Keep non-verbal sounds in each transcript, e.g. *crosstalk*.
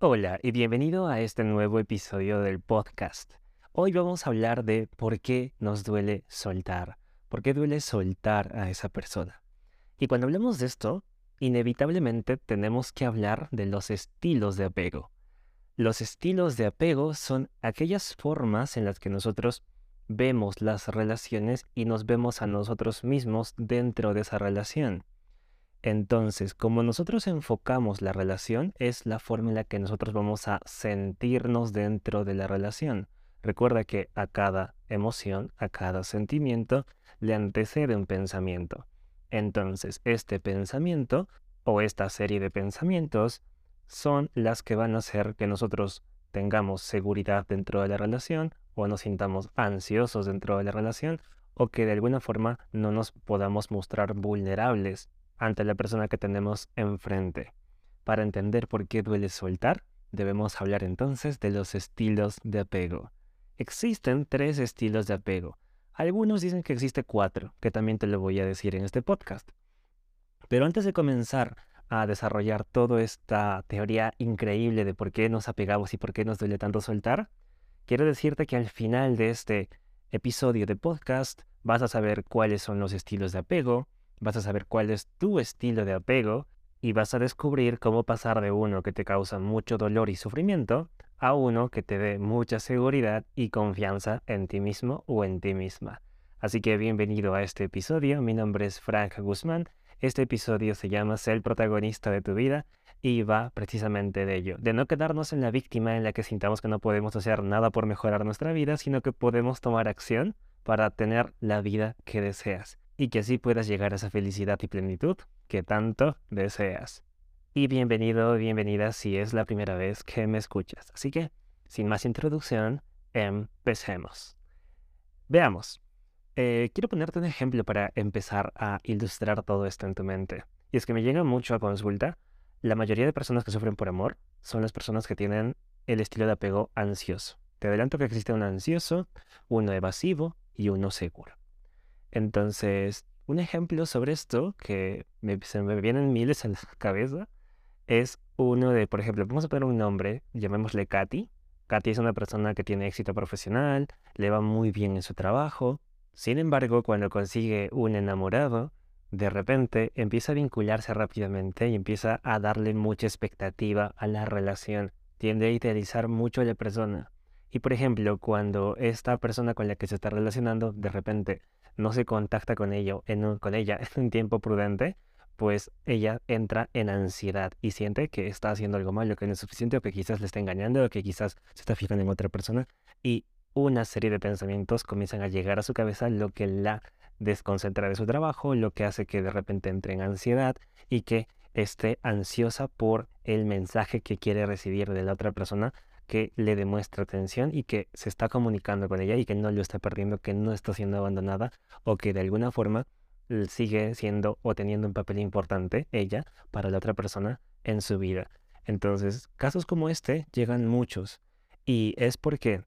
Hola y bienvenido a este nuevo episodio del podcast. Hoy vamos a hablar de por qué nos duele soltar, por qué duele soltar a esa persona. Y cuando hablamos de esto, inevitablemente tenemos que hablar de los estilos de apego. Los estilos de apego son aquellas formas en las que nosotros vemos las relaciones y nos vemos a nosotros mismos dentro de esa relación. Entonces, como nosotros enfocamos la relación, es la forma en la que nosotros vamos a sentirnos dentro de la relación. Recuerda que a cada emoción, a cada sentimiento, le antecede un pensamiento. Entonces, este pensamiento o esta serie de pensamientos son las que van a hacer que nosotros tengamos seguridad dentro de la relación o nos sintamos ansiosos dentro de la relación o que de alguna forma no nos podamos mostrar vulnerables ante la persona que tenemos enfrente. Para entender por qué duele soltar, debemos hablar entonces de los estilos de apego. Existen tres estilos de apego. Algunos dicen que existe cuatro, que también te lo voy a decir en este podcast. Pero antes de comenzar a desarrollar toda esta teoría increíble de por qué nos apegamos y por qué nos duele tanto soltar, quiero decirte que al final de este episodio de podcast vas a saber cuáles son los estilos de apego, vas a saber cuál es tu estilo de apego y vas a descubrir cómo pasar de uno que te causa mucho dolor y sufrimiento a uno que te dé mucha seguridad y confianza en ti mismo o en ti misma. Así que bienvenido a este episodio, mi nombre es Frank Guzmán, este episodio se llama Ser el protagonista de tu vida y va precisamente de ello, de no quedarnos en la víctima en la que sintamos que no podemos hacer nada por mejorar nuestra vida, sino que podemos tomar acción para tener la vida que deseas y que así puedas llegar a esa felicidad y plenitud que tanto deseas. Y bienvenido, bienvenida si es la primera vez que me escuchas. Así que, sin más introducción, empecemos. Veamos. Eh, quiero ponerte un ejemplo para empezar a ilustrar todo esto en tu mente. Y es que me llega mucho a consulta. La mayoría de personas que sufren por amor son las personas que tienen el estilo de apego ansioso. Te adelanto que existe un ansioso, uno evasivo y uno seguro. Entonces, un ejemplo sobre esto que se me vienen miles a la *laughs* cabeza es uno de, por ejemplo, vamos a poner un nombre, llamémosle Katy. Katy es una persona que tiene éxito profesional, le va muy bien en su trabajo. Sin embargo, cuando consigue un enamorado, de repente empieza a vincularse rápidamente y empieza a darle mucha expectativa a la relación. Tiende a idealizar mucho a la persona. Y por ejemplo, cuando esta persona con la que se está relacionando de repente no se contacta con, ello, con ella *laughs* en un tiempo prudente, pues ella entra en ansiedad y siente que está haciendo algo malo, que no es suficiente o que quizás le está engañando o que quizás se está fijando en otra persona y una serie de pensamientos comienzan a llegar a su cabeza, lo que la desconcentra de su trabajo, lo que hace que de repente entre en ansiedad y que esté ansiosa por el mensaje que quiere recibir de la otra persona que le demuestra atención y que se está comunicando con ella y que no lo está perdiendo, que no está siendo abandonada o que de alguna forma sigue siendo o teniendo un papel importante ella para la otra persona en su vida. Entonces, casos como este llegan muchos y es porque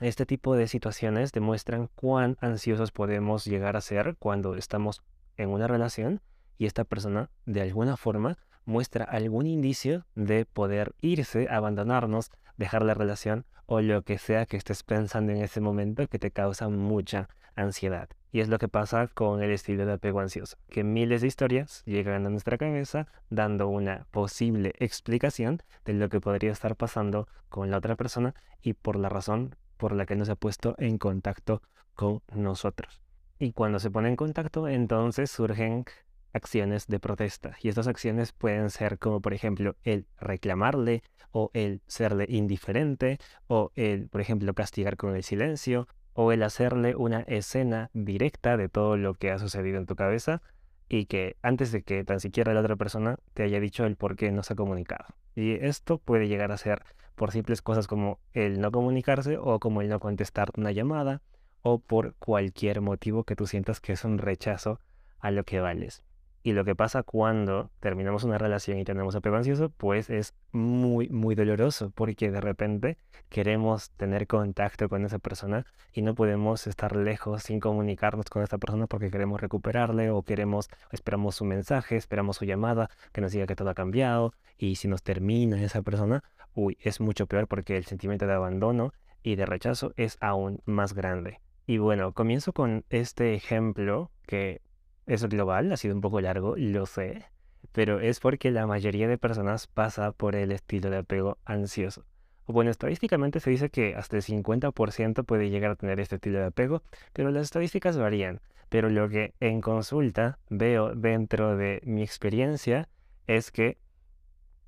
este tipo de situaciones demuestran cuán ansiosos podemos llegar a ser cuando estamos en una relación y esta persona de alguna forma muestra algún indicio de poder irse, abandonarnos, dejar la relación o lo que sea que estés pensando en ese momento que te causa mucha ansiedad. Y es lo que pasa con el estilo de apego ansioso, que miles de historias llegan a nuestra cabeza dando una posible explicación de lo que podría estar pasando con la otra persona y por la razón por la que no se ha puesto en contacto con nosotros. Y cuando se pone en contacto, entonces surgen acciones de protesta. Y estas acciones pueden ser como por ejemplo el reclamarle o el serle indiferente o el, por ejemplo, castigar con el silencio o el hacerle una escena directa de todo lo que ha sucedido en tu cabeza y que antes de que tan siquiera la otra persona te haya dicho el por qué no se ha comunicado. Y esto puede llegar a ser por simples cosas como el no comunicarse o como el no contestar una llamada o por cualquier motivo que tú sientas que es un rechazo a lo que vales. Y lo que pasa cuando terminamos una relación y tenemos apego ansioso, pues es muy, muy doloroso, porque de repente queremos tener contacto con esa persona y no podemos estar lejos sin comunicarnos con esta persona porque queremos recuperarle o queremos, esperamos su mensaje, esperamos su llamada, que nos diga que todo ha cambiado. Y si nos termina esa persona, uy, es mucho peor porque el sentimiento de abandono y de rechazo es aún más grande. Y bueno, comienzo con este ejemplo que es global, ha sido un poco largo, lo sé, pero es porque la mayoría de personas pasa por el estilo de apego ansioso. Bueno, estadísticamente se dice que hasta el 50% puede llegar a tener este estilo de apego, pero las estadísticas varían. Pero lo que en consulta veo dentro de mi experiencia es que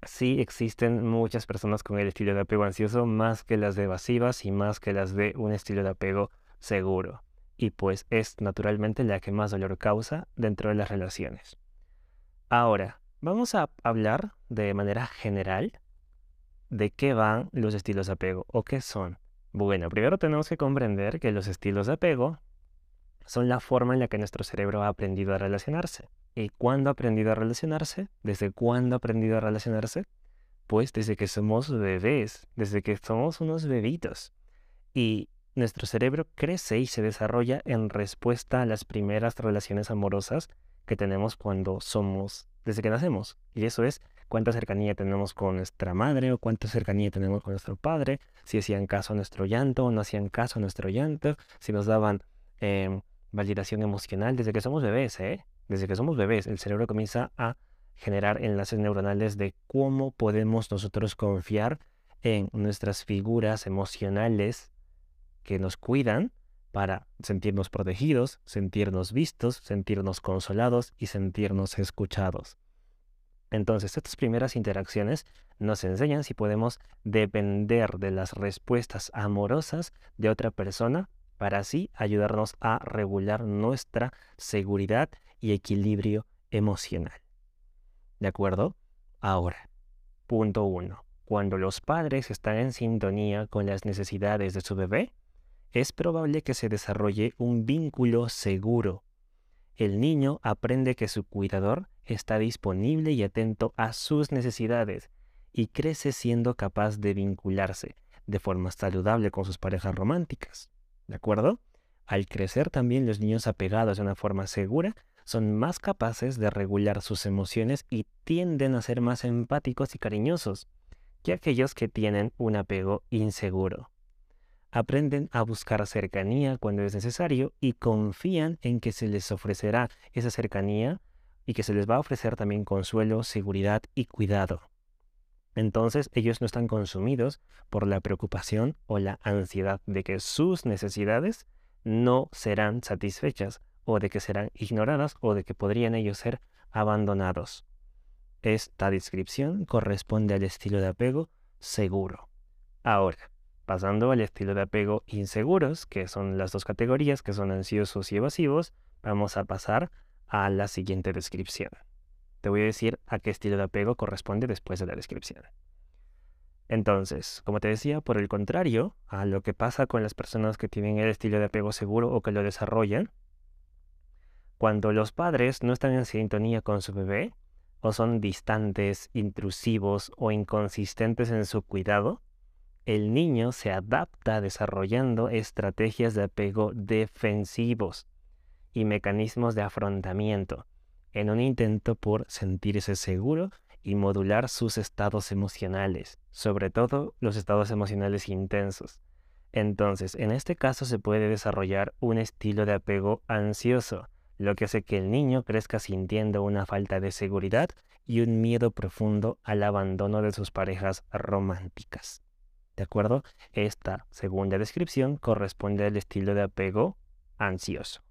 sí existen muchas personas con el estilo de apego ansioso más que las de evasivas y más que las de un estilo de apego seguro y pues es naturalmente la que más dolor causa dentro de las relaciones. Ahora, vamos a hablar de manera general de qué van los estilos de apego o qué son. Bueno, primero tenemos que comprender que los estilos de apego son la forma en la que nuestro cerebro ha aprendido a relacionarse. ¿Y cuándo ha aprendido a relacionarse? ¿Desde cuándo ha aprendido a relacionarse? Pues desde que somos bebés, desde que somos unos bebitos. Y nuestro cerebro crece y se desarrolla en respuesta a las primeras relaciones amorosas que tenemos cuando somos, desde que nacemos. Y eso es cuánta cercanía tenemos con nuestra madre o cuánta cercanía tenemos con nuestro padre, si hacían caso a nuestro llanto o no hacían caso a nuestro llanto, si nos daban em, validación emocional desde que somos bebés, ¿eh? Desde que somos bebés, el cerebro comienza a generar enlaces neuronales de cómo podemos nosotros confiar en nuestras figuras emocionales que nos cuidan para sentirnos protegidos, sentirnos vistos, sentirnos consolados y sentirnos escuchados. Entonces, estas primeras interacciones nos enseñan si podemos depender de las respuestas amorosas de otra persona para así ayudarnos a regular nuestra seguridad y equilibrio emocional. ¿De acuerdo? Ahora, punto uno. Cuando los padres están en sintonía con las necesidades de su bebé, es probable que se desarrolle un vínculo seguro. El niño aprende que su cuidador está disponible y atento a sus necesidades y crece siendo capaz de vincularse de forma saludable con sus parejas románticas. ¿De acuerdo? Al crecer también los niños apegados de una forma segura son más capaces de regular sus emociones y tienden a ser más empáticos y cariñosos que aquellos que tienen un apego inseguro aprenden a buscar cercanía cuando es necesario y confían en que se les ofrecerá esa cercanía y que se les va a ofrecer también consuelo, seguridad y cuidado. Entonces ellos no están consumidos por la preocupación o la ansiedad de que sus necesidades no serán satisfechas o de que serán ignoradas o de que podrían ellos ser abandonados. Esta descripción corresponde al estilo de apego seguro. Ahora, Pasando al estilo de apego inseguros, que son las dos categorías, que son ansiosos y evasivos, vamos a pasar a la siguiente descripción. Te voy a decir a qué estilo de apego corresponde después de la descripción. Entonces, como te decía, por el contrario a lo que pasa con las personas que tienen el estilo de apego seguro o que lo desarrollan, cuando los padres no están en sintonía con su bebé, o son distantes, intrusivos o inconsistentes en su cuidado, el niño se adapta desarrollando estrategias de apego defensivos y mecanismos de afrontamiento en un intento por sentirse seguro y modular sus estados emocionales, sobre todo los estados emocionales intensos. Entonces, en este caso se puede desarrollar un estilo de apego ansioso, lo que hace que el niño crezca sintiendo una falta de seguridad y un miedo profundo al abandono de sus parejas románticas. ¿De acuerdo? Esta segunda descripción corresponde al estilo de apego ansioso.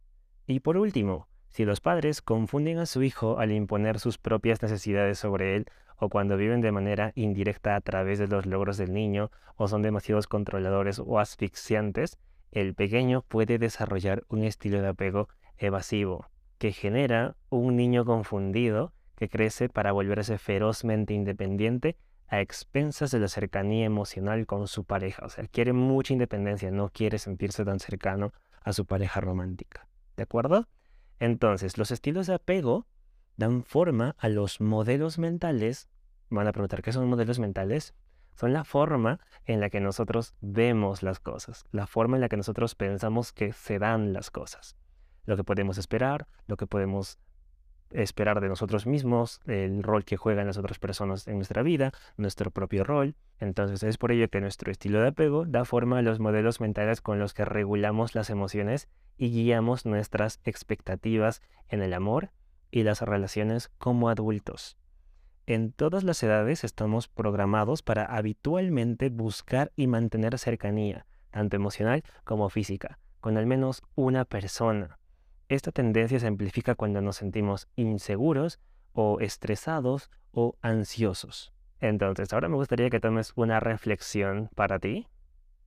Y por último, si los padres confunden a su hijo al imponer sus propias necesidades sobre él, o cuando viven de manera indirecta a través de los logros del niño, o son demasiados controladores o asfixiantes, el pequeño puede desarrollar un estilo de apego evasivo, que genera un niño confundido que crece para volverse ferozmente independiente a expensas de la cercanía emocional con su pareja. O sea, quiere mucha independencia, no quiere sentirse tan cercano a su pareja romántica. ¿De acuerdo? Entonces, los estilos de apego dan forma a los modelos mentales. Van a preguntar, ¿qué son modelos mentales? Son la forma en la que nosotros vemos las cosas, la forma en la que nosotros pensamos que se dan las cosas. Lo que podemos esperar, lo que podemos esperar de nosotros mismos, el rol que juegan las otras personas en nuestra vida, nuestro propio rol. Entonces es por ello que nuestro estilo de apego da forma a los modelos mentales con los que regulamos las emociones y guiamos nuestras expectativas en el amor y las relaciones como adultos. En todas las edades estamos programados para habitualmente buscar y mantener cercanía, tanto emocional como física, con al menos una persona. Esta tendencia se amplifica cuando nos sentimos inseguros o estresados o ansiosos. Entonces, ahora me gustaría que tomes una reflexión para ti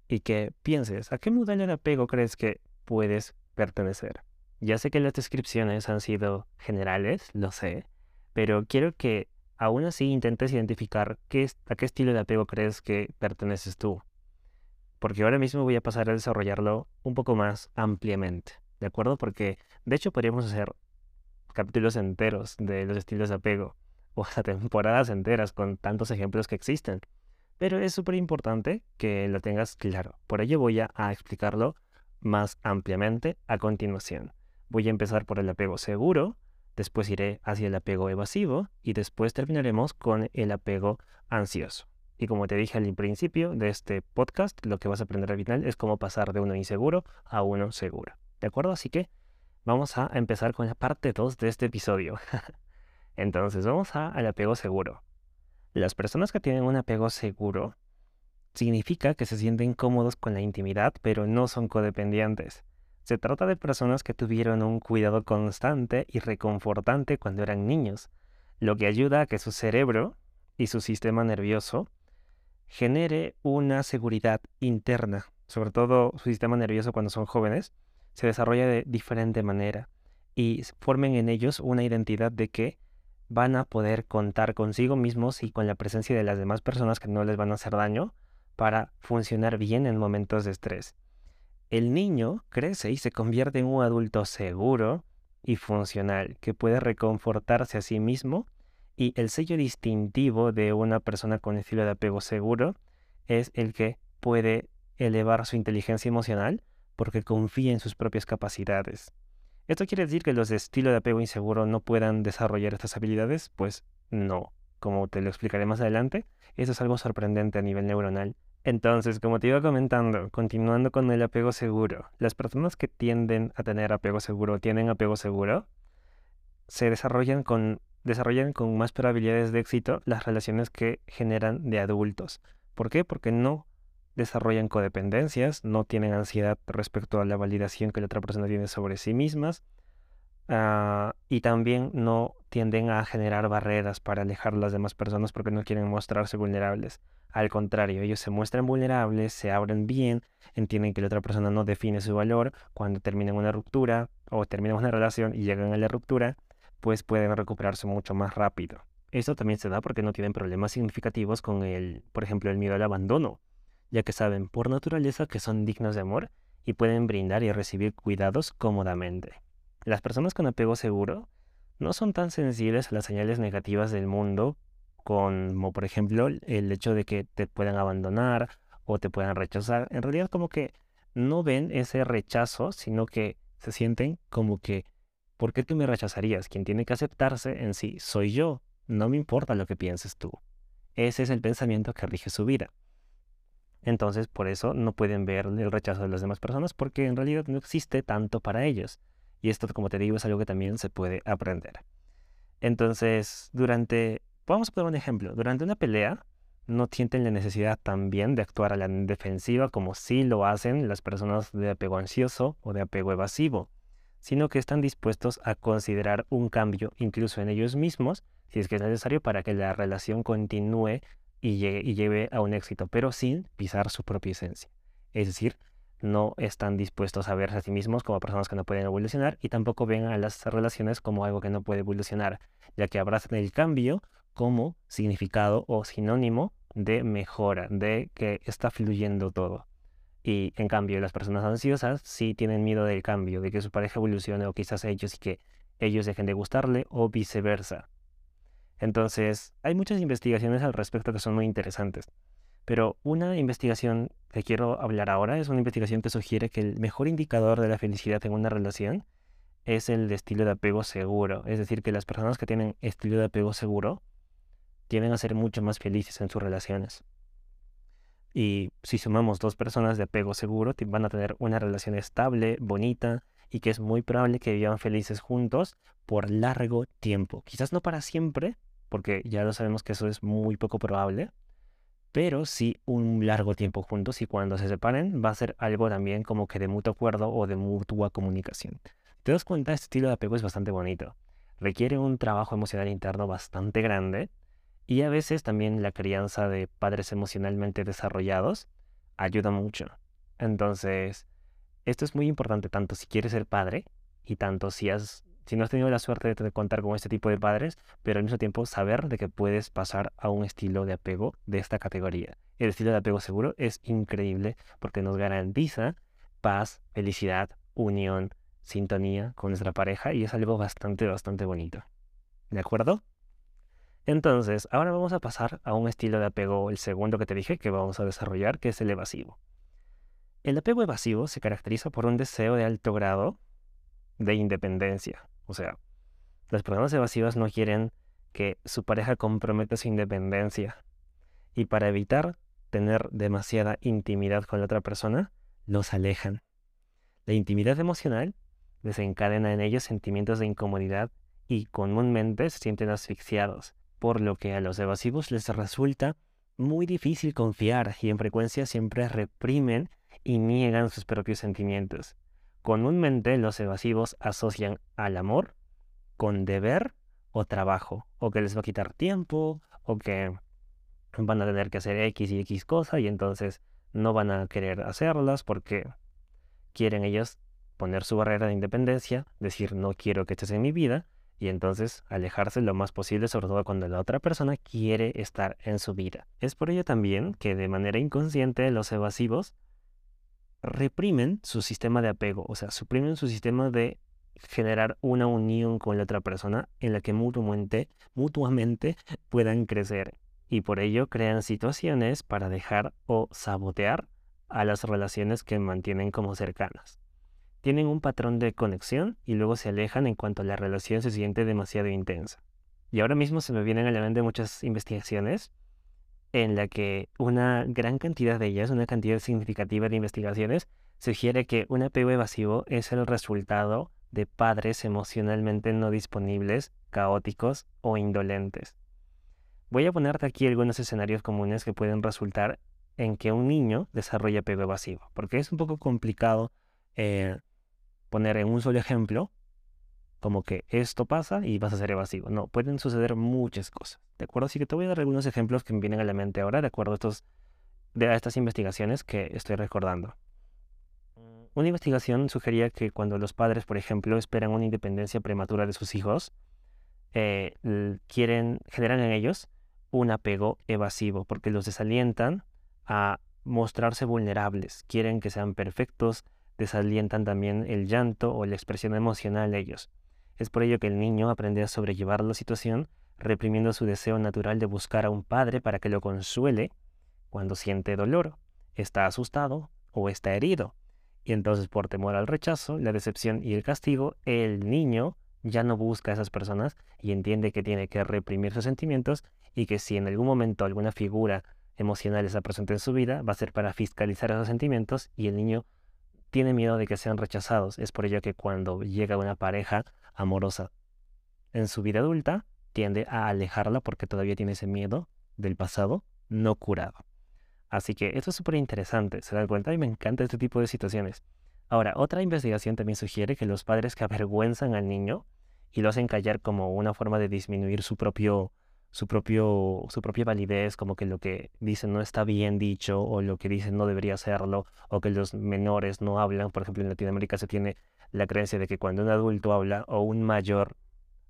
y que pienses, ¿a qué modelo de apego crees que puedes pertenecer? Ya sé que las descripciones han sido generales, lo sé, pero quiero que aún así intentes identificar qué, a qué estilo de apego crees que perteneces tú. Porque ahora mismo voy a pasar a desarrollarlo un poco más ampliamente. ¿De acuerdo? Porque de hecho podríamos hacer capítulos enteros de los estilos de apego *laughs* o hasta temporadas enteras con tantos ejemplos que existen. Pero es súper importante que lo tengas claro. Por ello voy a, a explicarlo más ampliamente a continuación. Voy a empezar por el apego seguro, después iré hacia el apego evasivo y después terminaremos con el apego ansioso. Y como te dije al principio de este podcast, lo que vas a aprender al final es cómo pasar de uno inseguro a uno seguro. ¿De acuerdo? Así que vamos a empezar con la parte 2 de este episodio. *laughs* Entonces, vamos a, al apego seguro. Las personas que tienen un apego seguro significa que se sienten cómodos con la intimidad, pero no son codependientes. Se trata de personas que tuvieron un cuidado constante y reconfortante cuando eran niños, lo que ayuda a que su cerebro y su sistema nervioso genere una seguridad interna, sobre todo su sistema nervioso cuando son jóvenes, se desarrolla de diferente manera y formen en ellos una identidad de que van a poder contar consigo mismos y con la presencia de las demás personas que no les van a hacer daño para funcionar bien en momentos de estrés. El niño crece y se convierte en un adulto seguro y funcional que puede reconfortarse a sí mismo y el sello distintivo de una persona con estilo de apego seguro es el que puede elevar su inteligencia emocional porque confía en sus propias capacidades. ¿Esto quiere decir que los de estilo de apego inseguro no puedan desarrollar estas habilidades? Pues no. Como te lo explicaré más adelante, eso es algo sorprendente a nivel neuronal. Entonces, como te iba comentando, continuando con el apego seguro, las personas que tienden a tener apego seguro, tienen apego seguro, se desarrollan con, desarrollan con más probabilidades de éxito las relaciones que generan de adultos. ¿Por qué? Porque no desarrollan codependencias, no tienen ansiedad respecto a la validación que la otra persona tiene sobre sí mismas ah, y también no tienden a generar barreras para alejar a las demás personas porque no quieren mostrarse vulnerables. Al contrario, ellos se muestran vulnerables, se abren bien, entienden que la otra persona no define su valor. Cuando terminan una ruptura o terminan una relación y llegan a la ruptura, pues pueden recuperarse mucho más rápido. Esto también se da porque no tienen problemas significativos con el, por ejemplo, el miedo al abandono ya que saben por naturaleza que son dignos de amor y pueden brindar y recibir cuidados cómodamente. Las personas con apego seguro no son tan sensibles a las señales negativas del mundo como por ejemplo el hecho de que te puedan abandonar o te puedan rechazar. En realidad como que no ven ese rechazo, sino que se sienten como que, ¿por qué tú me rechazarías? Quien tiene que aceptarse en sí soy yo, no me importa lo que pienses tú. Ese es el pensamiento que rige su vida. Entonces, por eso no pueden ver el rechazo de las demás personas porque en realidad no existe tanto para ellos. Y esto, como te digo, es algo que también se puede aprender. Entonces, durante, vamos a poner un ejemplo, durante una pelea, no sienten la necesidad también de actuar a la defensiva como sí lo hacen las personas de apego ansioso o de apego evasivo, sino que están dispuestos a considerar un cambio incluso en ellos mismos si es que es necesario para que la relación continúe y lleve, a un éxito, pero sin pisar su propia esencia. Es decir, no están dispuestos a verse a sí mismos como personas que no pueden evolucionar y tampoco ven a las relaciones como algo que no puede evolucionar, ya que abrazan el cambio como significado o sinónimo de mejora, de que está fluyendo todo. Y en cambio, las personas ansiosas sí tienen miedo del cambio, de que su pareja evolucione o quizás ellos y que ellos dejen de gustarle o viceversa. Entonces, hay muchas investigaciones al respecto que son muy interesantes. Pero una investigación que quiero hablar ahora es una investigación que sugiere que el mejor indicador de la felicidad en una relación es el estilo de apego seguro. Es decir, que las personas que tienen estilo de apego seguro tienden a ser mucho más felices en sus relaciones. Y si sumamos dos personas de apego seguro, van a tener una relación estable, bonita y que es muy probable que vivan felices juntos por largo tiempo. Quizás no para siempre, porque ya lo sabemos que eso es muy poco probable, pero sí un largo tiempo juntos y cuando se separen va a ser algo también como que de mutuo acuerdo o de mutua comunicación. ¿Te das cuenta? Este estilo de apego es bastante bonito. Requiere un trabajo emocional interno bastante grande y a veces también la crianza de padres emocionalmente desarrollados ayuda mucho. Entonces, esto es muy importante tanto si quieres ser padre y tanto si has si no has tenido la suerte de contar con este tipo de padres, pero al mismo tiempo saber de que puedes pasar a un estilo de apego de esta categoría. El estilo de apego seguro es increíble porque nos garantiza paz, felicidad, unión, sintonía con nuestra pareja y es algo bastante, bastante bonito. ¿De acuerdo? Entonces, ahora vamos a pasar a un estilo de apego, el segundo que te dije que vamos a desarrollar, que es el evasivo. El apego evasivo se caracteriza por un deseo de alto grado de independencia. O sea, las personas evasivas no quieren que su pareja comprometa su independencia. Y para evitar tener demasiada intimidad con la otra persona, los alejan. La intimidad emocional desencadena en ellos sentimientos de incomodidad y comúnmente se sienten asfixiados, por lo que a los evasivos les resulta muy difícil confiar y en frecuencia siempre reprimen y niegan sus propios sentimientos. Comúnmente los evasivos asocian al amor con deber o trabajo, o que les va a quitar tiempo, o que van a tener que hacer X y X cosa y entonces no van a querer hacerlas porque quieren ellos poner su barrera de independencia, decir no quiero que estés en mi vida y entonces alejarse lo más posible, sobre todo cuando la otra persona quiere estar en su vida. Es por ello también que de manera inconsciente los evasivos reprimen su sistema de apego, o sea, suprimen su sistema de generar una unión con la otra persona en la que mutuamente, mutuamente puedan crecer y por ello crean situaciones para dejar o sabotear a las relaciones que mantienen como cercanas. Tienen un patrón de conexión y luego se alejan en cuanto la relación se siente demasiado intensa. Y ahora mismo se me vienen a la mente muchas investigaciones en la que una gran cantidad de ellas, una cantidad significativa de investigaciones, sugiere que un apego evasivo es el resultado de padres emocionalmente no disponibles, caóticos o indolentes. Voy a ponerte aquí algunos escenarios comunes que pueden resultar en que un niño desarrolle apego evasivo, porque es un poco complicado eh, poner en un solo ejemplo como que esto pasa y vas a ser evasivo. No, pueden suceder muchas cosas. ¿De acuerdo? Así que te voy a dar algunos ejemplos que me vienen a la mente ahora, de acuerdo a, estos, de estas investigaciones que estoy recordando. Una investigación sugería que cuando los padres, por ejemplo, esperan una independencia prematura de sus hijos, eh, quieren, generan en ellos un apego evasivo, porque los desalientan a mostrarse vulnerables, quieren que sean perfectos, desalientan también el llanto o la expresión emocional de ellos. Es por ello que el niño aprende a sobrellevar la situación, reprimiendo su deseo natural de buscar a un padre para que lo consuele cuando siente dolor, está asustado o está herido. Y entonces por temor al rechazo, la decepción y el castigo, el niño ya no busca a esas personas y entiende que tiene que reprimir sus sentimientos y que si en algún momento alguna figura emocional está presente en su vida, va a ser para fiscalizar esos sentimientos y el niño tiene miedo de que sean rechazados. Es por ello que cuando llega una pareja amorosa en su vida adulta, tiende a alejarla porque todavía tiene ese miedo del pasado no curado. Así que esto es súper interesante, se dan cuenta y me encanta este tipo de situaciones. Ahora, otra investigación también sugiere que los padres que avergüenzan al niño y lo hacen callar como una forma de disminuir su propio su propio su propia validez, como que lo que dicen no está bien dicho o lo que dicen no debería hacerlo o que los menores no hablan, por ejemplo, en Latinoamérica se tiene la creencia de que cuando un adulto habla o un mayor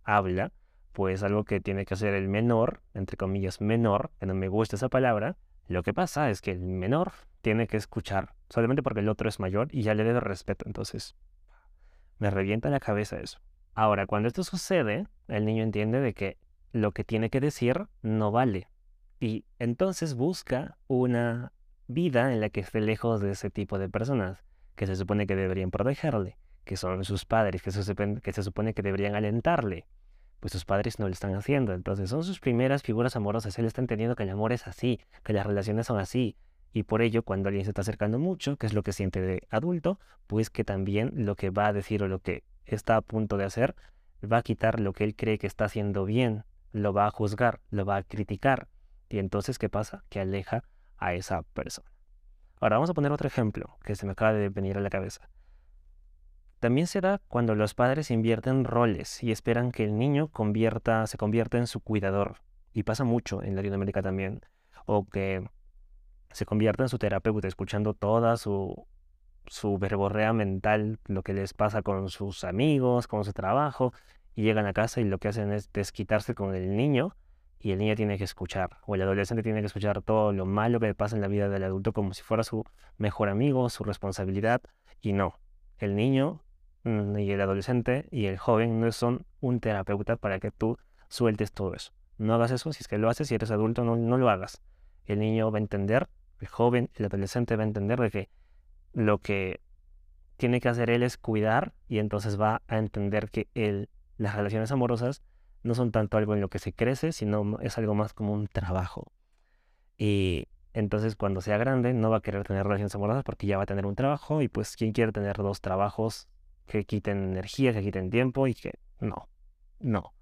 habla, pues algo que tiene que hacer el menor, entre comillas menor, que no me gusta esa palabra, lo que pasa es que el menor tiene que escuchar solamente porque el otro es mayor y ya le debe respeto. Entonces, me revienta la cabeza eso. Ahora, cuando esto sucede, el niño entiende de que lo que tiene que decir no vale. Y entonces busca una vida en la que esté lejos de ese tipo de personas que se supone que deberían protegerle, que son sus padres, que se, que se supone que deberían alentarle. Pues sus padres no lo están haciendo. Entonces son sus primeras figuras amorosas. Él está entendiendo que el amor es así, que las relaciones son así. Y por ello, cuando alguien se está acercando mucho, que es lo que siente de adulto, pues que también lo que va a decir o lo que está a punto de hacer, va a quitar lo que él cree que está haciendo bien, lo va a juzgar, lo va a criticar. Y entonces, ¿qué pasa? Que aleja a esa persona. Ahora vamos a poner otro ejemplo que se me acaba de venir a la cabeza. También se da cuando los padres invierten roles y esperan que el niño convierta, se convierta en su cuidador. Y pasa mucho en Latinoamérica también. O que se convierta en su terapeuta, escuchando toda su, su verborrea mental, lo que les pasa con sus amigos, con su trabajo, y llegan a casa y lo que hacen es desquitarse con el niño y el niño tiene que escuchar, o el adolescente tiene que escuchar todo lo malo que le pasa en la vida del adulto como si fuera su mejor amigo, su responsabilidad, y no. El niño y el adolescente y el joven no son un terapeuta para que tú sueltes todo eso. No hagas eso, si es que lo haces, si eres adulto, no, no lo hagas. El niño va a entender, el joven, el adolescente va a entender de que lo que tiene que hacer él es cuidar y entonces va a entender que él, las relaciones amorosas no son tanto algo en lo que se crece, sino es algo más como un trabajo. Y entonces cuando sea grande no va a querer tener relaciones amorosas porque ya va a tener un trabajo y pues ¿quién quiere tener dos trabajos que quiten energía, que quiten tiempo y que no, no.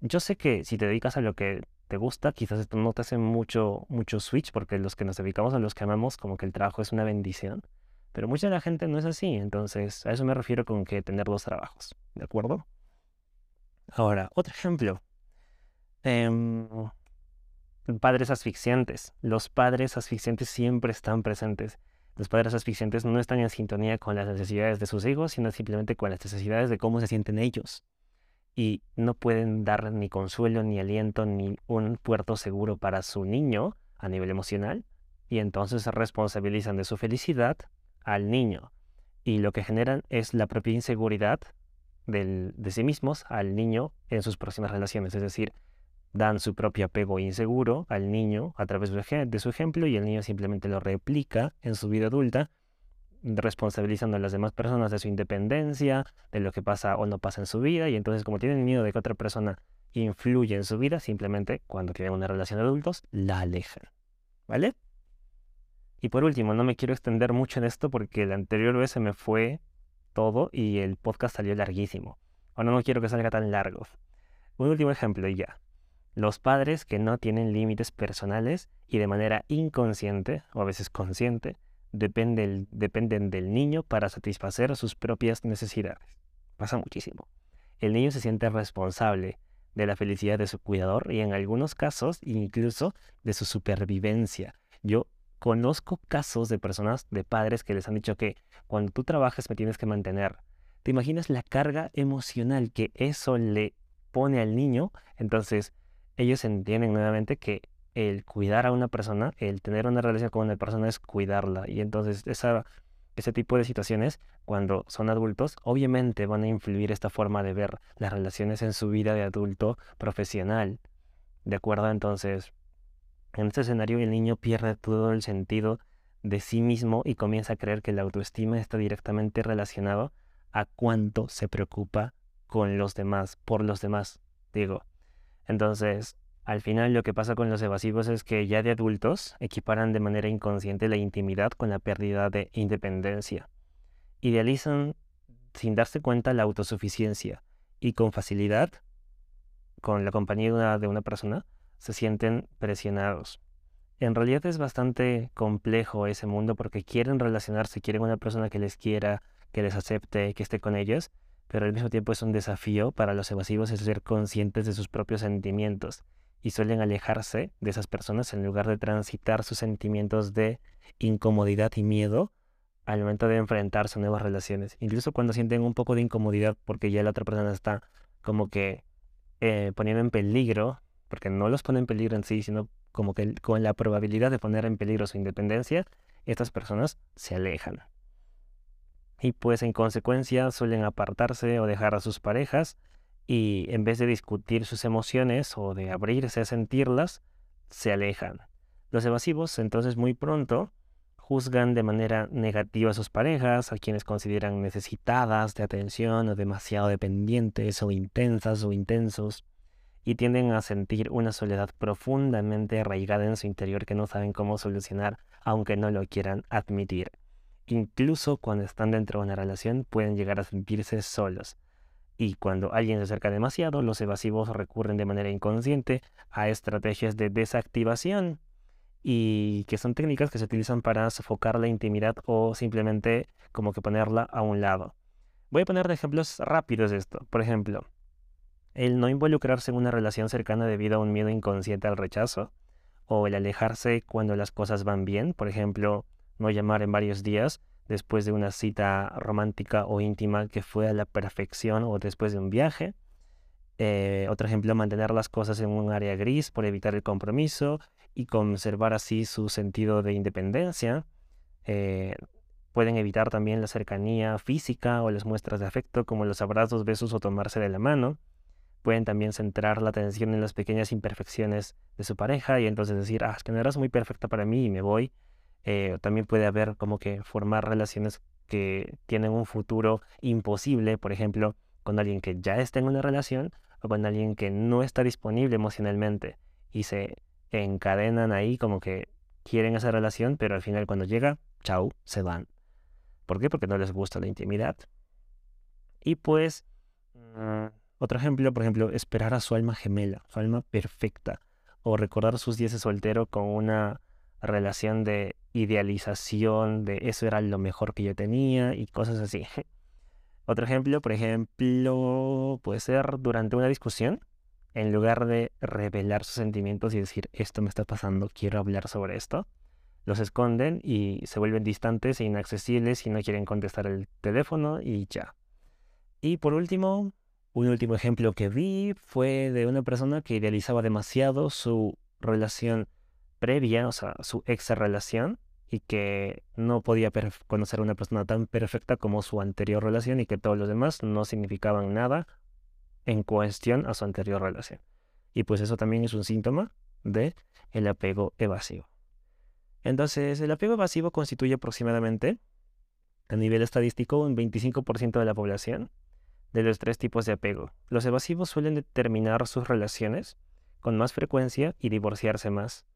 Yo sé que si te dedicas a lo que te gusta, quizás esto no te hace mucho, mucho switch porque los que nos dedicamos a los que amamos como que el trabajo es una bendición. Pero mucha de la gente no es así, entonces a eso me refiero con que tener dos trabajos, ¿de acuerdo? Ahora, otro ejemplo. Em, padres asfixiantes. Los padres asfixiantes siempre están presentes. Los padres asfixiantes no están en sintonía con las necesidades de sus hijos, sino simplemente con las necesidades de cómo se sienten ellos. Y no pueden dar ni consuelo, ni aliento, ni un puerto seguro para su niño a nivel emocional. Y entonces se responsabilizan de su felicidad al niño. Y lo que generan es la propia inseguridad de sí mismos al niño en sus próximas relaciones. Es decir, dan su propio apego inseguro al niño a través de su ejemplo y el niño simplemente lo replica en su vida adulta, responsabilizando a las demás personas de su independencia, de lo que pasa o no pasa en su vida, y entonces como tienen miedo de que otra persona influya en su vida, simplemente cuando tienen una relación de adultos, la alejan. ¿Vale? Y por último, no me quiero extender mucho en esto porque el anterior vez se me fue todo y el podcast salió larguísimo. Ahora no quiero que salga tan largo. Un último ejemplo y ya. Los padres que no tienen límites personales y de manera inconsciente, o a veces consciente, dependen, dependen del niño para satisfacer sus propias necesidades. Pasa muchísimo. El niño se siente responsable de la felicidad de su cuidador y en algunos casos incluso de su supervivencia. Yo conozco casos de personas, de padres que les han dicho que cuando tú trabajas me tienes que mantener. ¿Te imaginas la carga emocional que eso le pone al niño? Entonces, ellos entienden nuevamente que el cuidar a una persona, el tener una relación con una persona es cuidarla. Y entonces ese tipo de situaciones, cuando son adultos, obviamente van a influir esta forma de ver las relaciones en su vida de adulto profesional. ¿De acuerdo? Entonces, en este escenario el niño pierde todo el sentido de sí mismo y comienza a creer que la autoestima está directamente relacionado a cuánto se preocupa con los demás, por los demás, digo. Entonces, al final lo que pasa con los evasivos es que ya de adultos equiparan de manera inconsciente la intimidad con la pérdida de independencia. Idealizan sin darse cuenta la autosuficiencia y con facilidad, con la compañía de una persona, se sienten presionados. En realidad es bastante complejo ese mundo porque quieren relacionarse, quieren una persona que les quiera, que les acepte, que esté con ellos, pero al mismo tiempo es un desafío para los evasivos ser conscientes de sus propios sentimientos y suelen alejarse de esas personas en lugar de transitar sus sentimientos de incomodidad y miedo al momento de enfrentarse a nuevas relaciones. Incluso cuando sienten un poco de incomodidad porque ya la otra persona está como que eh, poniendo en peligro porque no los pone en peligro en sí, sino como que con la probabilidad de poner en peligro su independencia, estas personas se alejan. Y pues en consecuencia suelen apartarse o dejar a sus parejas y en vez de discutir sus emociones o de abrirse a sentirlas, se alejan. Los evasivos entonces muy pronto juzgan de manera negativa a sus parejas, a quienes consideran necesitadas de atención o demasiado dependientes o intensas o intensos, y tienden a sentir una soledad profundamente arraigada en su interior que no saben cómo solucionar, aunque no lo quieran admitir. Incluso cuando están dentro de una relación pueden llegar a sentirse solos. Y cuando alguien se acerca demasiado, los evasivos recurren de manera inconsciente a estrategias de desactivación y que son técnicas que se utilizan para sofocar la intimidad o simplemente como que ponerla a un lado. Voy a poner ejemplos rápidos de esto. Por ejemplo, el no involucrarse en una relación cercana debido a un miedo inconsciente al rechazo, o el alejarse cuando las cosas van bien, por ejemplo, no llamar en varios días después de una cita romántica o íntima que fue a la perfección o después de un viaje. Eh, otro ejemplo, mantener las cosas en un área gris por evitar el compromiso y conservar así su sentido de independencia. Eh, pueden evitar también la cercanía física o las muestras de afecto como los abrazos, besos o tomarse de la mano. Pueden también centrar la atención en las pequeñas imperfecciones de su pareja y entonces decir, ah, es que no eras muy perfecta para mí y me voy eh, también puede haber como que formar relaciones que tienen un futuro imposible, por ejemplo, con alguien que ya está en una relación o con alguien que no está disponible emocionalmente y se encadenan ahí como que quieren esa relación, pero al final cuando llega, chau, se van. ¿Por qué? Porque no les gusta la intimidad. Y pues, mm, otro ejemplo, por ejemplo, esperar a su alma gemela, su alma perfecta, o recordar sus días de soltero con una relación de idealización de eso era lo mejor que yo tenía y cosas así. *laughs* Otro ejemplo, por ejemplo, puede ser durante una discusión, en lugar de revelar sus sentimientos y decir, esto me está pasando, quiero hablar sobre esto, los esconden y se vuelven distantes e inaccesibles y no quieren contestar el teléfono y ya. Y por último, un último ejemplo que vi fue de una persona que idealizaba demasiado su relación previa, o sea, su ex relación, y que no podía conocer a una persona tan perfecta como su anterior relación y que todos los demás no significaban nada en cuestión a su anterior relación. Y pues eso también es un síntoma de el apego evasivo. Entonces, el apego evasivo constituye aproximadamente, a nivel estadístico, un 25% de la población de los tres tipos de apego. Los evasivos suelen determinar sus relaciones con más frecuencia y divorciarse más.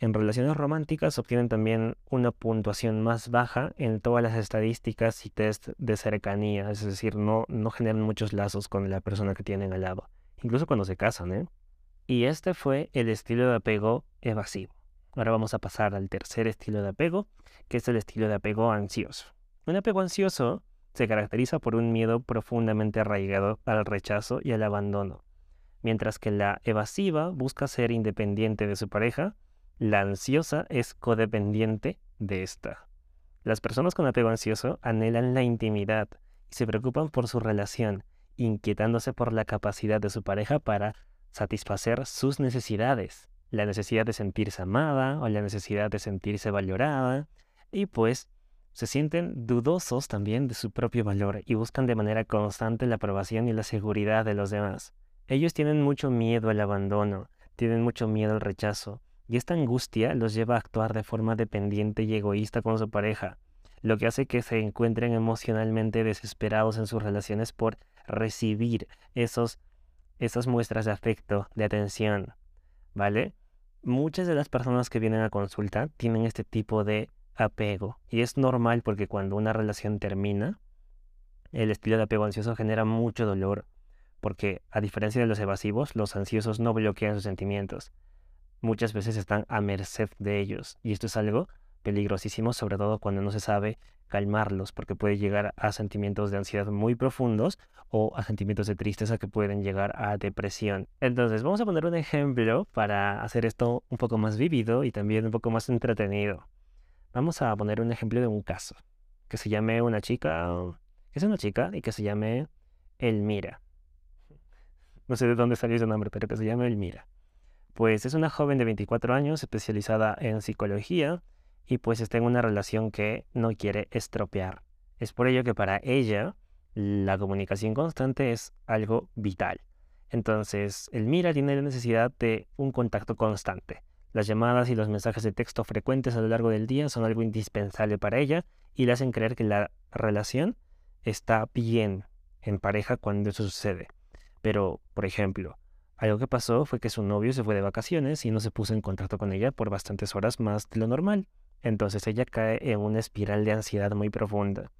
En relaciones románticas obtienen también una puntuación más baja en todas las estadísticas y test de cercanía, es decir, no, no generan muchos lazos con la persona que tienen al lado, incluso cuando se casan, ¿eh? Y este fue el estilo de apego evasivo. Ahora vamos a pasar al tercer estilo de apego, que es el estilo de apego ansioso. Un apego ansioso se caracteriza por un miedo profundamente arraigado al rechazo y al abandono, mientras que la evasiva busca ser independiente de su pareja, la ansiosa es codependiente de esta. Las personas con apego ansioso anhelan la intimidad y se preocupan por su relación, inquietándose por la capacidad de su pareja para satisfacer sus necesidades, la necesidad de sentirse amada o la necesidad de sentirse valorada, y pues se sienten dudosos también de su propio valor y buscan de manera constante la aprobación y la seguridad de los demás. Ellos tienen mucho miedo al abandono, tienen mucho miedo al rechazo, y esta angustia los lleva a actuar de forma dependiente y egoísta con su pareja, lo que hace que se encuentren emocionalmente desesperados en sus relaciones por recibir esos, esas muestras de afecto, de atención, ¿vale? Muchas de las personas que vienen a consulta tienen este tipo de apego y es normal porque cuando una relación termina, el estilo de apego ansioso genera mucho dolor, porque a diferencia de los evasivos, los ansiosos no bloquean sus sentimientos, muchas veces están a merced de ellos. Y esto es algo peligrosísimo, sobre todo cuando no se sabe calmarlos, porque puede llegar a sentimientos de ansiedad muy profundos o a sentimientos de tristeza que pueden llegar a depresión. Entonces, vamos a poner un ejemplo para hacer esto un poco más vivido y también un poco más entretenido. Vamos a poner un ejemplo de un caso, que se llame una chica, es una chica y que se llame Elmira. No sé de dónde salió ese nombre, pero que se llame Elmira. Pues es una joven de 24 años especializada en psicología y pues está en una relación que no quiere estropear. Es por ello que para ella la comunicación constante es algo vital. Entonces, Elmira tiene la necesidad de un contacto constante. Las llamadas y los mensajes de texto frecuentes a lo largo del día son algo indispensable para ella y le hacen creer que la relación está bien en pareja cuando eso sucede. Pero, por ejemplo, algo que pasó fue que su novio se fue de vacaciones y no se puso en contacto con ella por bastantes horas más de lo normal. Entonces ella cae en una espiral de ansiedad muy profunda.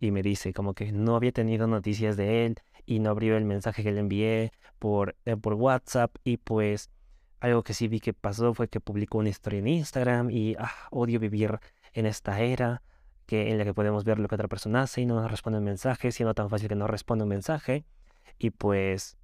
Y me dice como que no había tenido noticias de él y no abrió el mensaje que le envié por, eh, por WhatsApp y pues algo que sí vi que pasó fue que publicó una historia en Instagram y ah, odio vivir en esta era que en la que podemos ver lo que otra persona hace y no nos responde un mensaje, siendo tan fácil que no responde un mensaje. Y pues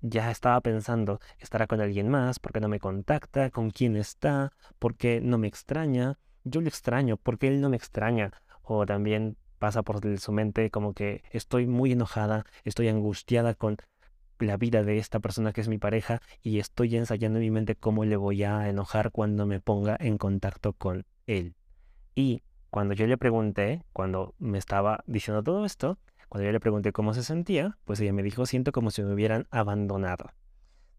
ya estaba pensando, ¿estará con alguien más? ¿Por qué no me contacta? ¿Con quién está? ¿Por qué no me extraña? Yo le extraño, ¿por qué él no me extraña? O también pasa por su mente como que estoy muy enojada, estoy angustiada con la vida de esta persona que es mi pareja y estoy ensayando en mi mente cómo le voy a enojar cuando me ponga en contacto con él. Y cuando yo le pregunté, cuando me estaba diciendo todo esto, cuando yo le pregunté cómo se sentía, pues ella me dijo, siento como si me hubieran abandonado.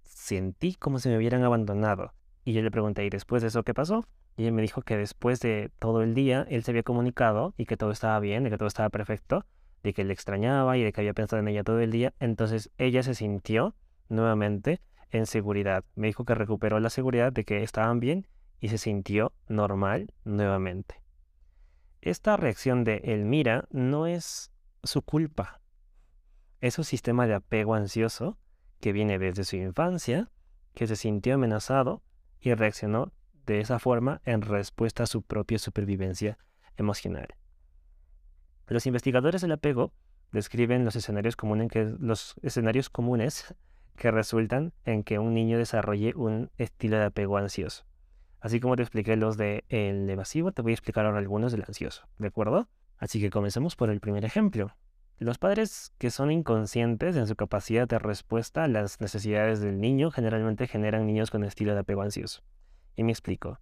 Sentí como si me hubieran abandonado. Y yo le pregunté, ¿y después de eso qué pasó? Y ella me dijo que después de todo el día, él se había comunicado y que todo estaba bien, de que todo estaba perfecto, de que le extrañaba y de que había pensado en ella todo el día. Entonces ella se sintió nuevamente en seguridad. Me dijo que recuperó la seguridad de que estaban bien y se sintió normal nuevamente. Esta reacción de Elmira no es su culpa. Es un sistema de apego ansioso que viene desde su infancia, que se sintió amenazado y reaccionó de esa forma en respuesta a su propia supervivencia emocional. Los investigadores del apego describen los escenarios comunes que, resultan en que un niño desarrolle un estilo de apego ansioso. Así como te expliqué los del evasivo, te voy a explicar ahora algunos del ansioso, ¿de acuerdo? Así que comencemos por el primer ejemplo. Los padres que son inconscientes en su capacidad de respuesta a las necesidades del niño generalmente generan niños con estilo de apego ansioso. Y me explico.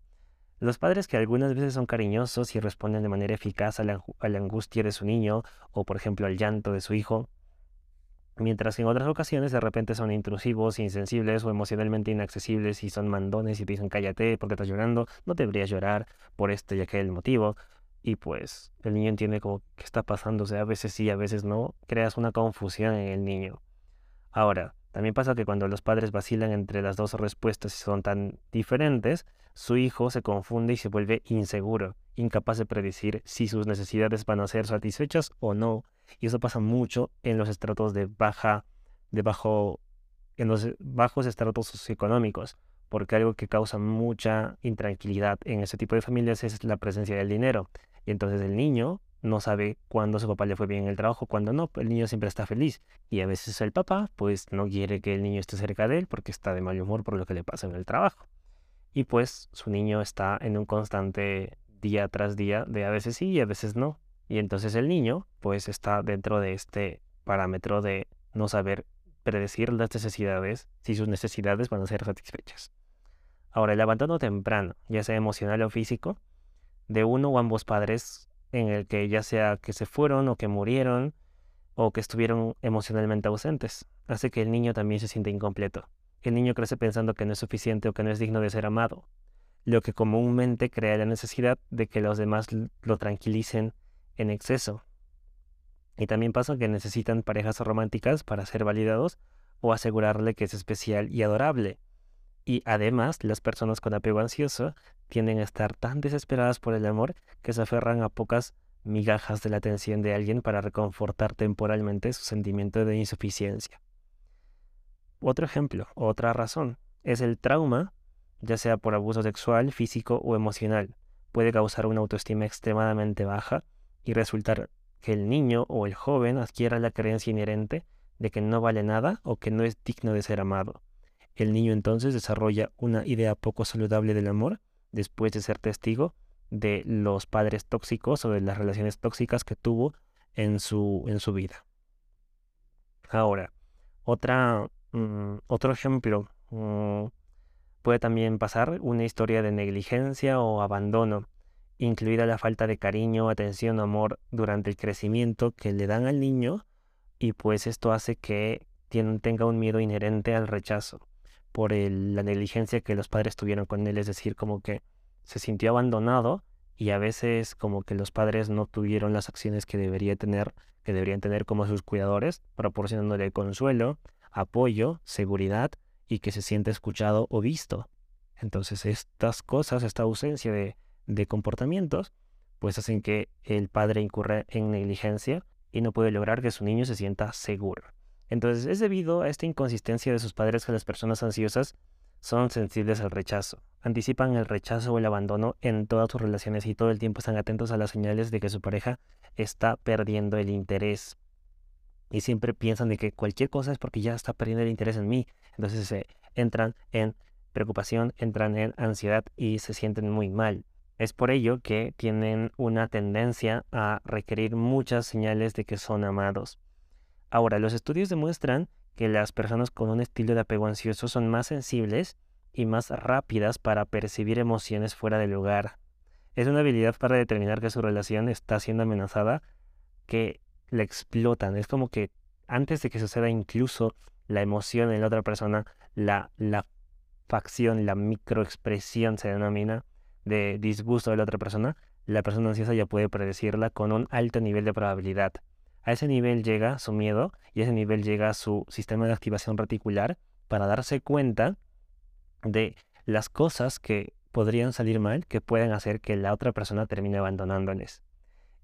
Los padres que algunas veces son cariñosos y responden de manera eficaz a la, angustia de su niño o por ejemplo al llanto de su hijo, mientras que en otras ocasiones de repente son intrusivos, insensibles o emocionalmente inaccesibles y son mandones y te dicen cállate porque estás llorando, no deberías llorar por este y aquel motivo, y pues el niño entiende como qué está pasando, o sea, a veces sí, a veces no, creas una confusión en el niño. Ahora, también pasa que cuando los padres vacilan entre las dos respuestas y son tan diferentes, su hijo se confunde y se vuelve inseguro, incapaz de predecir si sus necesidades van a ser satisfechas o no. Y eso pasa mucho en los estratos de baja, de bajo, en los bajos estratos socioeconómicos, porque algo que causa mucha intranquilidad en ese tipo de familias es la presencia del dinero. Y entonces el niño no sabe cuándo su papá le fue bien en el trabajo, cuándo no. El niño siempre está feliz. Y a veces el papá, pues, no quiere que el niño esté cerca de él porque está de mal humor por lo que le pasa en el trabajo. Y pues su niño está en un constante día tras día de a veces sí y a veces no. Y entonces el niño, pues, está dentro de este parámetro de no saber predecir las necesidades, si sus necesidades van a ser satisfechas. Ahora, el abandono temprano, ya sea emocional o físico, de uno o ambos padres, en el que ya sea que se fueron o que murieron o que estuvieron emocionalmente ausentes, hace que el niño también se sienta incompleto. El niño crece pensando que no es suficiente o que no es digno de ser amado, lo que comúnmente crea la necesidad de que los demás lo tranquilicen en exceso. Y también pasa que necesitan parejas románticas para ser validados o asegurarle que es especial y adorable. Y además, las personas con apego ansioso tienden a estar tan desesperadas por el amor que se aferran a pocas migajas de la atención de alguien para reconfortar temporalmente su sentimiento de insuficiencia. Otro ejemplo, otra razón, es el trauma, ya sea por abuso sexual, físico o emocional. Puede causar una autoestima extremadamente baja y resultar que el niño o el joven adquiera la creencia inherente de que no vale nada o que no es digno de ser amado. El niño entonces desarrolla una idea poco saludable del amor después de ser testigo de los padres tóxicos o de las relaciones tóxicas que tuvo en su, en su vida. Ahora, otra, mm, otro ejemplo mm, puede también pasar una historia de negligencia o abandono incluida la falta de cariño, atención, amor durante el crecimiento que le dan al niño y pues esto hace que tenga un miedo inherente al rechazo por la negligencia que los padres tuvieron con él, es decir, como que se sintió abandonado y a veces como que los padres no tuvieron las acciones que debería tener, que deberían tener como sus cuidadores, proporcionándole consuelo, apoyo, seguridad y que se sienta escuchado o visto. Entonces estas cosas, esta ausencia de, de comportamientos, pues hacen que el padre incurra en negligencia y no puede lograr que su niño se sienta seguro. Entonces es debido a esta inconsistencia de sus padres que las personas ansiosas son sensibles al rechazo, anticipan el rechazo o el abandono en todas sus relaciones y todo el tiempo están atentos a las señales de que su pareja está perdiendo el interés. Y siempre piensan de que cualquier cosa es porque ya está perdiendo el interés en mí. Entonces se entran en preocupación, entran en ansiedad y se sienten muy mal. Es por ello que tienen una tendencia a requerir muchas señales de que son amados. Ahora, los estudios demuestran que las personas con un estilo de apego ansioso son más sensibles y más rápidas para percibir emociones fuera del lugar. Es una habilidad para determinar que su relación está siendo amenazada que la explotan. Es como que antes de que suceda incluso la emoción en la otra persona, la, la facción, la microexpresión se denomina de disgusto de la otra persona, la persona ansiosa ya puede predecirla con un alto nivel de probabilidad. A ese nivel llega su miedo y a ese nivel llega su sistema de activación reticular para darse cuenta de las cosas que podrían salir mal, que pueden hacer que la otra persona termine abandonándoles.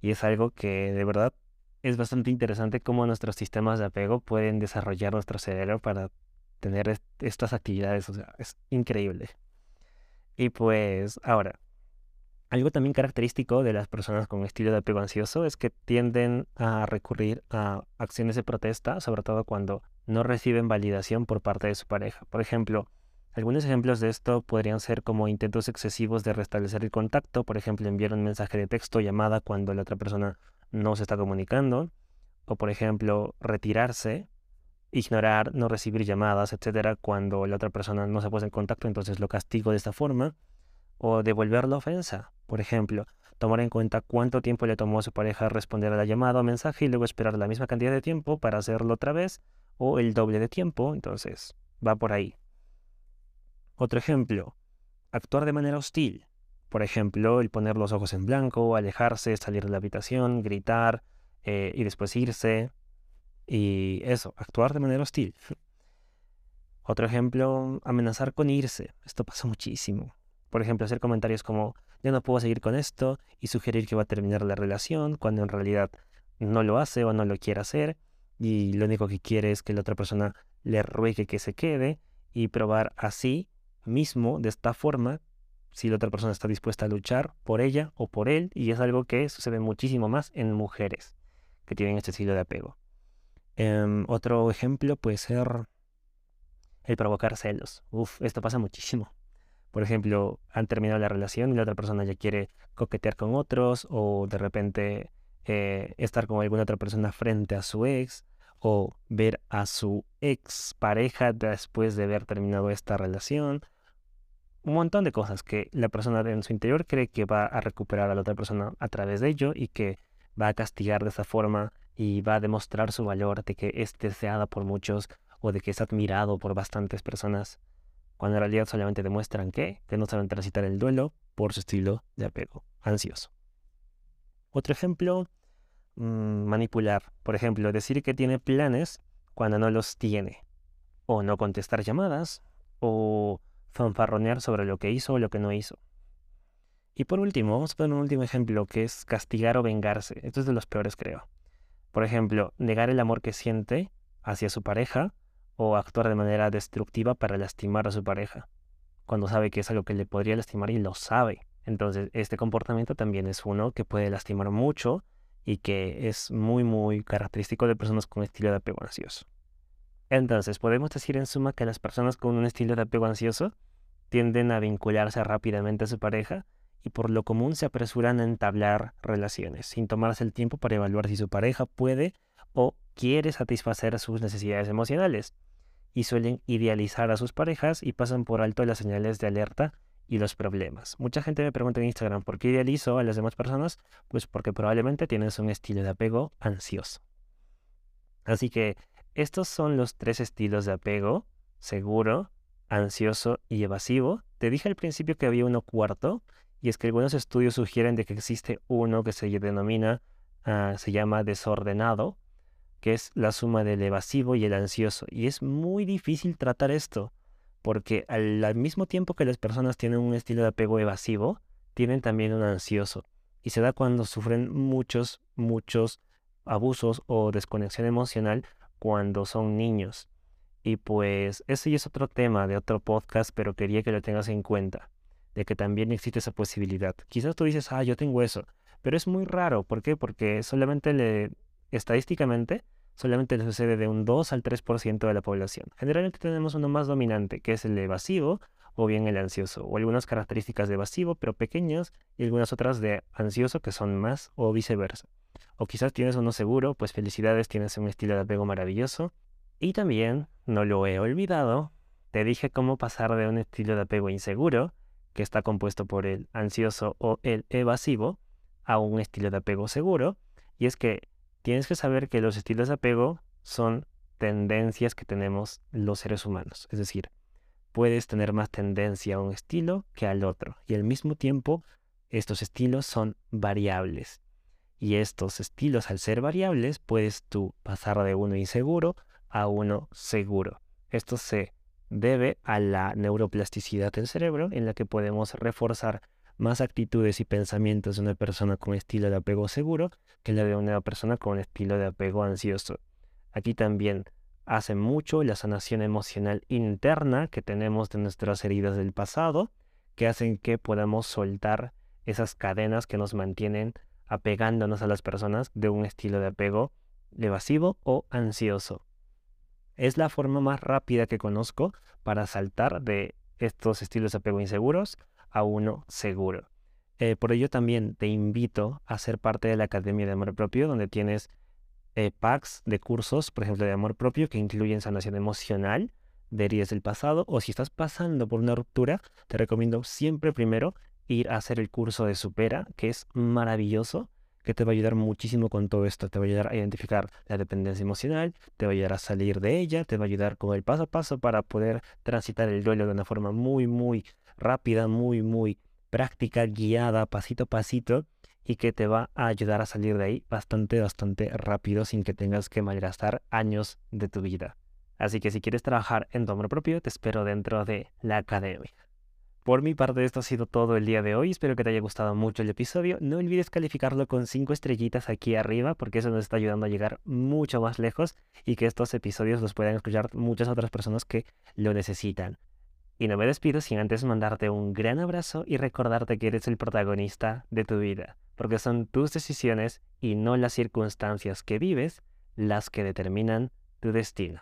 Y es algo que de verdad es bastante interesante cómo nuestros sistemas de apego pueden desarrollar nuestro cerebro para tener estas actividades. O sea, es increíble. Y pues ahora, algo también característico de las personas con estilo de apego ansioso es que tienden a recurrir a acciones de protesta, sobre todo cuando no reciben validación por parte de su pareja. Por ejemplo, algunos ejemplos de esto podrían ser como intentos excesivos de restablecer el contacto, por ejemplo, enviar un mensaje de texto o llamada cuando la otra persona no se está comunicando, o por ejemplo, retirarse, ignorar, no recibir llamadas, etcétera, cuando la otra persona no se puso en contacto, entonces lo castigo de esta forma, o devolver la ofensa, por ejemplo, tomar en cuenta cuánto tiempo le tomó a su pareja responder a la llamada o mensaje y luego esperar la misma cantidad de tiempo para hacerlo otra vez, o el doble de tiempo, entonces va por ahí. Otro ejemplo, actuar de manera hostil. Por ejemplo, el poner los ojos en blanco, alejarse, salir de la habitación, gritar eh, y después irse. Y eso, actuar de manera hostil. Otro ejemplo, amenazar con irse. Esto pasa muchísimo. Por ejemplo, hacer comentarios como, ya no puedo seguir con esto y sugerir que va a terminar la relación cuando en realidad no lo hace o no lo quiere hacer y lo único que quiere es que la otra persona le ruegue que se quede y probar así mismo de esta forma si la otra persona está dispuesta a luchar por ella o por él, y es algo que sucede muchísimo más en mujeres que tienen este estilo de apego. Em, otro ejemplo puede ser el provocar celos. Uf, esto pasa muchísimo. Por ejemplo, han terminado la relación y la otra persona ya quiere coquetear con otros o de repente eh, estar con alguna otra persona frente a su ex o ver a su ex pareja después de haber terminado esta relación. Un montón de cosas que la persona en su interior cree que va a recuperar a la otra persona a través de ello y que va a castigar de esa forma y va a demostrar su valor de que es deseada por muchos o de que es admirado por bastantes personas, cuando en realidad solamente demuestran que, que no saben transitar el duelo por su estilo de apego ansioso. Otro ejemplo, mm, manipular. Por ejemplo, decir que tiene planes cuando no los tiene. O no contestar llamadas. O fanfarronear sobre lo que hizo o lo que no hizo. Y por último, vamos a poner un último ejemplo que es castigar o vengarse. Esto es de los peores, creo. Por ejemplo, negar el amor que siente hacia su pareja o actuar de manera destructiva para lastimar a su pareja, cuando sabe que es algo que le podría lastimar y lo sabe. Entonces, este comportamiento también es uno que puede lastimar mucho y que es muy, muy característico de personas con estilo de apego ansioso. Entonces, podemos decir en suma que las personas con un estilo de apego ansioso tienden a vincularse rápidamente a su pareja y por lo común se apresuran a entablar relaciones, sin tomarse el tiempo para evaluar si su pareja puede o quiere satisfacer sus necesidades emocionales. Y suelen idealizar a sus parejas y pasan por alto las señales de alerta y los problemas. Mucha gente me pregunta en Instagram por qué idealizo a las demás personas, pues porque probablemente tienes un estilo de apego ansioso. Así que estos son los tres estilos de apego, seguro, ansioso y evasivo. Te dije al principio que había uno cuarto, y es que algunos estudios sugieren de que existe uno que se denomina, ah, se llama desordenado, que es la suma del evasivo y el ansioso. Y es muy difícil tratar esto, porque al, mismo tiempo que las personas tienen un estilo de apego evasivo, tienen también un ansioso. Y se da cuando sufren muchos, muchos abusos o desconexión emocional cuando son niños. Y pues ese ya es otro tema de otro podcast, pero quería que lo tengas en cuenta, de que también existe esa posibilidad. Quizás tú dices, ah, yo tengo eso, pero es muy raro. ¿Por qué? Porque solamente le, estadísticamente solamente le sucede de un 2 al 3% de la población. Generalmente tenemos uno más dominante, que es el evasivo o bien el ansioso, o algunas características de evasivo, pero pequeñas, y algunas otras de ansioso que son más o viceversa. O quizás tienes uno seguro, pues felicidades, tienes un estilo de apego maravilloso. Y también, no lo he olvidado, te dije cómo pasar de un estilo de apego inseguro, que está compuesto por el ansioso o el evasivo, a un estilo de apego seguro. Y es que tienes que saber que los estilos de apego son tendencias que tenemos los seres humanos. Es decir, puedes tener más tendencia a un estilo que al otro. Y al mismo tiempo, estos estilos son variables. Y estos estilos, al ser variables, puedes tú pasar de uno inseguro a uno seguro. Esto se debe a la neuroplasticidad del cerebro en la que podemos reforzar más actitudes y pensamientos de una persona con estilo de apego seguro que la de una persona con estilo de apego ansioso. Aquí también hace mucho la sanación emocional interna que tenemos de nuestras heridas del pasado, que hacen que podamos soltar esas cadenas que nos mantienen apegándonos a las personas de un estilo de apego evasivo o ansioso. Es la forma más rápida que conozco para saltar de estos estilos de apego inseguros a uno seguro. Eh, por ello también te invito a ser parte de la Academia de Amor Propio, donde tienes eh, packs de cursos, por ejemplo, de amor propio, que incluyen sanación emocional de heridas del pasado, o si estás pasando por una ruptura, te recomiendo siempre primero ir a hacer el curso de Supera, que es maravilloso, que te va a ayudar muchísimo con todo esto. Te va a ayudar a identificar la dependencia emocional, te va a ayudar a salir de ella, te va a ayudar con el paso a paso para poder transitar el duelo de una forma muy, muy rápida, muy, muy práctica, guiada, pasito a pasito, y que te va a ayudar a salir de ahí bastante, bastante rápido sin que tengas que malgastar años de tu vida. Así que si quieres trabajar en tu amor propio, te espero dentro de la academia. Por mi parte, esto ha sido todo el día de hoy. Espero que te haya gustado mucho el episodio. No olvides calificarlo con 5 estrellitas aquí arriba, porque eso nos está ayudando a llegar mucho más lejos y que estos episodios los puedan escuchar muchas otras personas que lo necesitan. Y no me despido sin antes mandarte un gran abrazo y recordarte que eres el protagonista de tu vida, porque son tus decisiones y no las circunstancias que vives las que determinan tu destino.